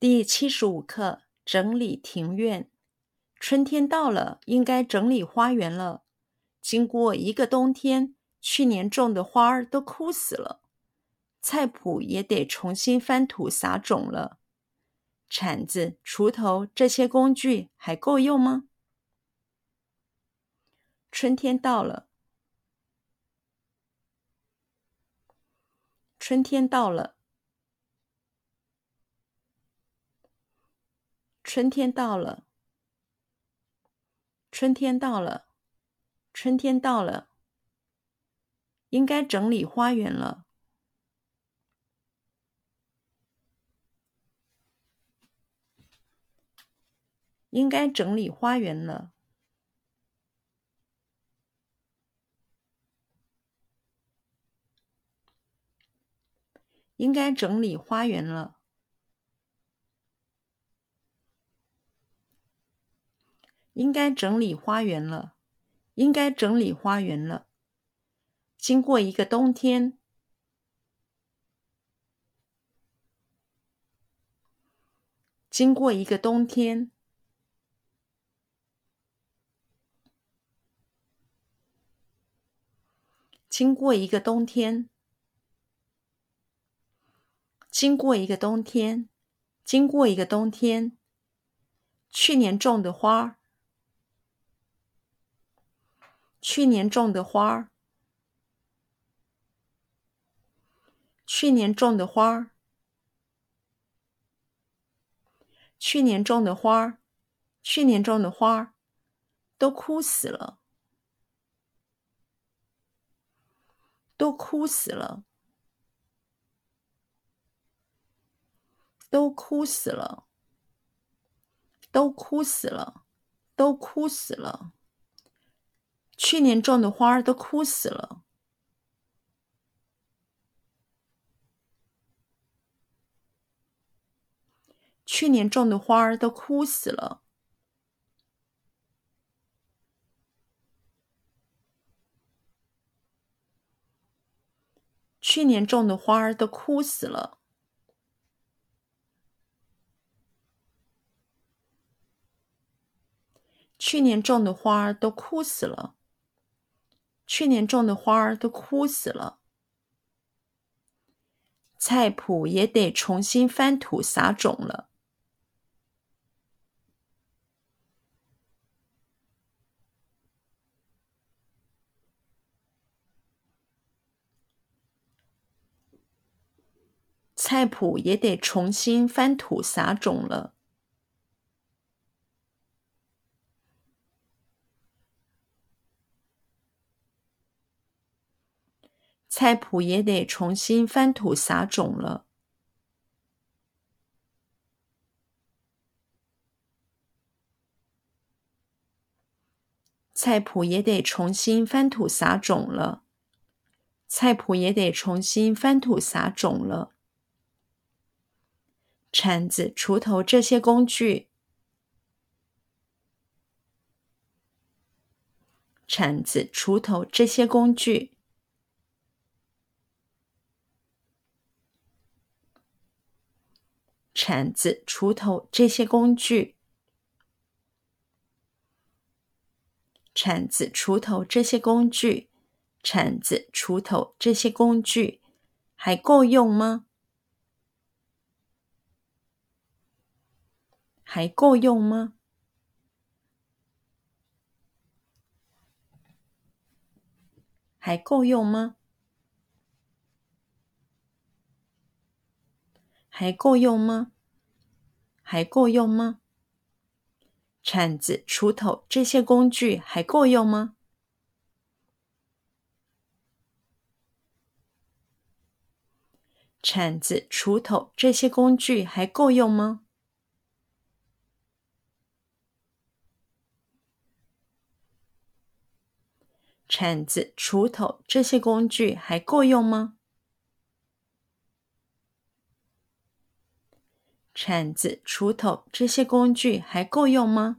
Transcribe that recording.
第七十五课：整理庭院。春天到了，应该整理花园了。经过一个冬天，去年种的花儿都枯死了，菜圃也得重新翻土撒种了。铲子、锄头这些工具还够用吗？春天到了，春天到了。春天到了，春天到了，春天到了，应该整理花园了，应该整理花园了，应该整理花园了。应该整理花园了，应该整理花园了。经过一个冬天，经过一个冬天，经过一个冬天，经过一个冬天，经过一个冬天，去年种的花儿。去年种的花儿，去年种的花儿，去年种的花儿，去年种的花儿，都枯死了，都枯死了，都枯死了，都枯死了，都枯死了。去年种的花儿都枯死了。去年种的花儿都枯死了。去年种的花儿都枯死了。去年种的花儿都枯死了。去年种的花儿都枯死了，菜圃也得重新翻土撒种了。菜圃也得重新翻土撒种了。菜圃也得重新翻土撒种了。菜圃也得重新翻土撒种了。菜圃也得重新翻土撒种了。铲子、锄头这些工具，铲子、锄头这些工具。铲子、锄头这些工具，铲子、锄头这些工具，铲子、锄头这些工具，还够用吗？还够用吗？还够用吗？还够用吗？还够用吗？铲子、锄头这些工具还够用吗？铲子、锄头这些工具还够用吗？铲子、锄头这些工具还够用吗？铲子、锄头这些工具还够用吗？